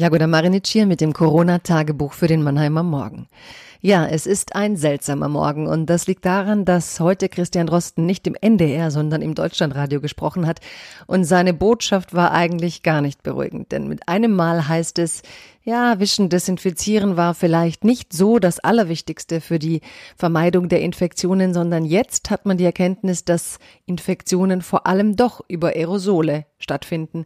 Jagoda Marinic hier mit dem Corona-Tagebuch für den Mannheimer Morgen. Ja, es ist ein seltsamer Morgen und das liegt daran, dass heute Christian Drosten nicht im NDR, sondern im Deutschlandradio gesprochen hat und seine Botschaft war eigentlich gar nicht beruhigend, denn mit einem Mal heißt es, ja, Wischen, Desinfizieren war vielleicht nicht so das Allerwichtigste für die Vermeidung der Infektionen, sondern jetzt hat man die Erkenntnis, dass Infektionen vor allem doch über Aerosole stattfinden.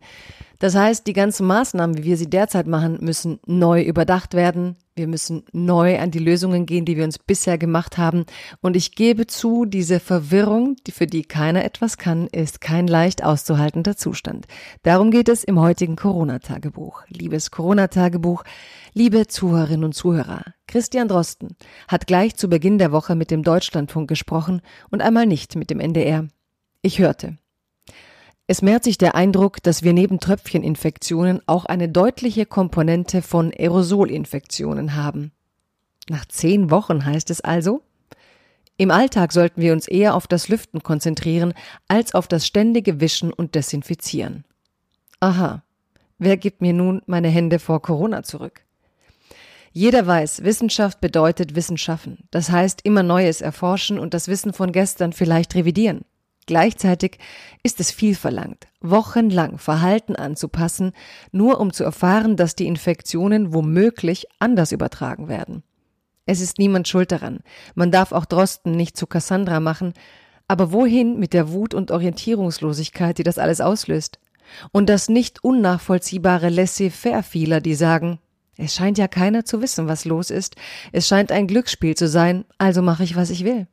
Das heißt, die ganzen Maßnahmen, wie wir sie derzeit machen, müssen neu überdacht werden. Wir müssen neu an die Lösungen gehen, die wir uns bisher gemacht haben. Und ich gebe zu, diese Verwirrung, für die keiner etwas kann, ist kein leicht auszuhaltender Zustand. Darum geht es im heutigen Corona-Tagebuch. Liebes Corona-Tagebuch, liebe Zuhörerinnen und Zuhörer, Christian Drosten hat gleich zu Beginn der Woche mit dem Deutschlandfunk gesprochen und einmal nicht mit dem NDR. Ich hörte. Es mehrt sich der Eindruck, dass wir neben Tröpfcheninfektionen auch eine deutliche Komponente von Aerosolinfektionen haben. Nach zehn Wochen heißt es also? Im Alltag sollten wir uns eher auf das Lüften konzentrieren, als auf das ständige Wischen und Desinfizieren. Aha, wer gibt mir nun meine Hände vor Corona zurück? Jeder weiß, Wissenschaft bedeutet Wissen schaffen. Das heißt immer Neues erforschen und das Wissen von gestern vielleicht revidieren. Gleichzeitig ist es viel verlangt, wochenlang Verhalten anzupassen, nur um zu erfahren, dass die Infektionen womöglich anders übertragen werden. Es ist niemand schuld daran. Man darf auch Drosten nicht zu Cassandra machen. Aber wohin mit der Wut und Orientierungslosigkeit, die das alles auslöst? Und das nicht unnachvollziehbare Laissez-faire vieler, die sagen, es scheint ja keiner zu wissen, was los ist. Es scheint ein Glücksspiel zu sein, also mache ich, was ich will.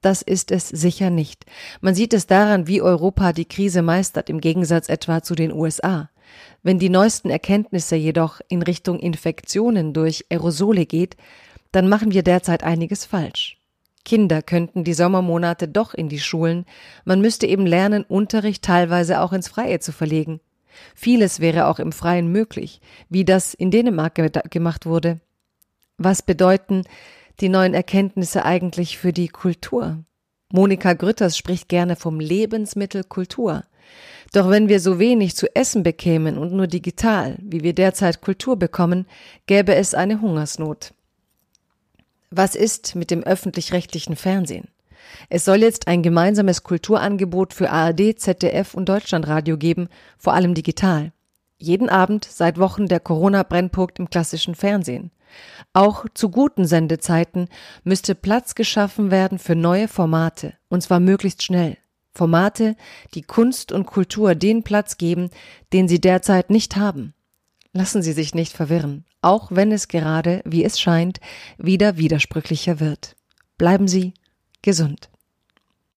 Das ist es sicher nicht. Man sieht es daran, wie Europa die Krise meistert, im Gegensatz etwa zu den USA. Wenn die neuesten Erkenntnisse jedoch in Richtung Infektionen durch Aerosole geht, dann machen wir derzeit einiges falsch. Kinder könnten die Sommermonate doch in die Schulen, man müsste eben lernen, Unterricht teilweise auch ins Freie zu verlegen. Vieles wäre auch im Freien möglich, wie das in Dänemark gemacht wurde. Was bedeuten die neuen Erkenntnisse eigentlich für die Kultur? Monika Grütters spricht gerne vom Lebensmittel Kultur. Doch wenn wir so wenig zu essen bekämen und nur digital, wie wir derzeit Kultur bekommen, gäbe es eine Hungersnot. Was ist mit dem öffentlich-rechtlichen Fernsehen? Es soll jetzt ein gemeinsames Kulturangebot für ARD, ZDF und Deutschlandradio geben, vor allem digital. Jeden Abend seit Wochen der Corona-Brennpunkt im klassischen Fernsehen. Auch zu guten Sendezeiten müsste Platz geschaffen werden für neue Formate, und zwar möglichst schnell. Formate, die Kunst und Kultur den Platz geben, den sie derzeit nicht haben. Lassen Sie sich nicht verwirren, auch wenn es gerade, wie es scheint, wieder widersprüchlicher wird. Bleiben Sie gesund.